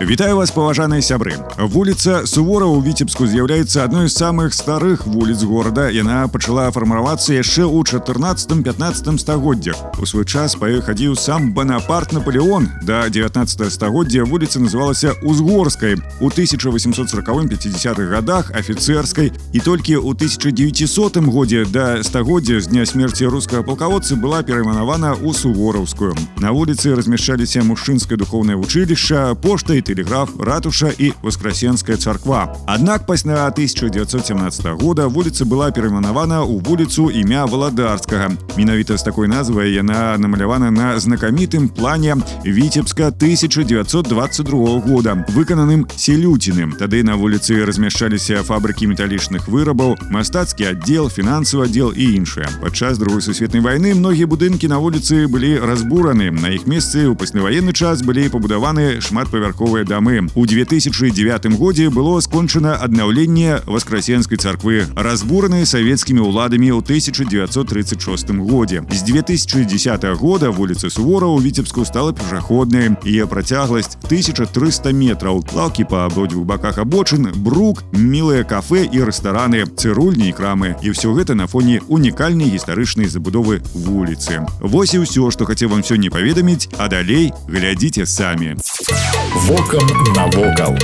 Вітаю вас паважаныя сябры вуліца сувора ў віцебску з'яўляецца адной з самых старых вуліц горада яна пачала фарміравацца яшчэ ў 14-15 стагоддзях у свой час па ёй хадзіў сам банапарт наполеон да 19 стагоддзя вуліца называлася узгорскай у 1840-50 годах афіцэрскай і толькі ў 1900 годзе да стагоддзя з дня смерти рускага палкаводцы была перайманавана ў сувораўскую на вуліцы размяшчаліся мужчынскае духовное вучылішча пошта і телеграф ратуша і воскресенская царква аднак пасля 1917 года вуліца была перайманавана ў вуліцу імя валадарскага менавіта з такой назвай яна намалявана на знакамітым плане віцебска 1922 года выкананым селюціным тады на вуліцы размяшчаліся фабрыкі металічных вырабаў мастацкі аддзел фінансавы аддзел і іншыя падчас другой сусветнай вайны многія будынкі на вуліцы былі разбураны на іх месцы ў пасляваенны час былі пабудаваны шматпавярховыя новыя дамы. У 2009 годзе было скончана аднаўленне васкрасенскай царквы, разбуранай савецкімі ўладамі ў 1936 годзе. З 2010 года вуліца Сувора ў Віцебску стала пешаходнай. Яе працягласць 1300 метраў. Лаўкі па абодвух баках абочын, брук, мілыя кафе і рэстараны, цырульні і крамы. І ўсё гэта на фоне унікальнай гістарычнай забудовы вуліцы. Вось і ўсё, што хацеў вам сёння паведаміць, а далей глядзіце самі. Вокам навокал.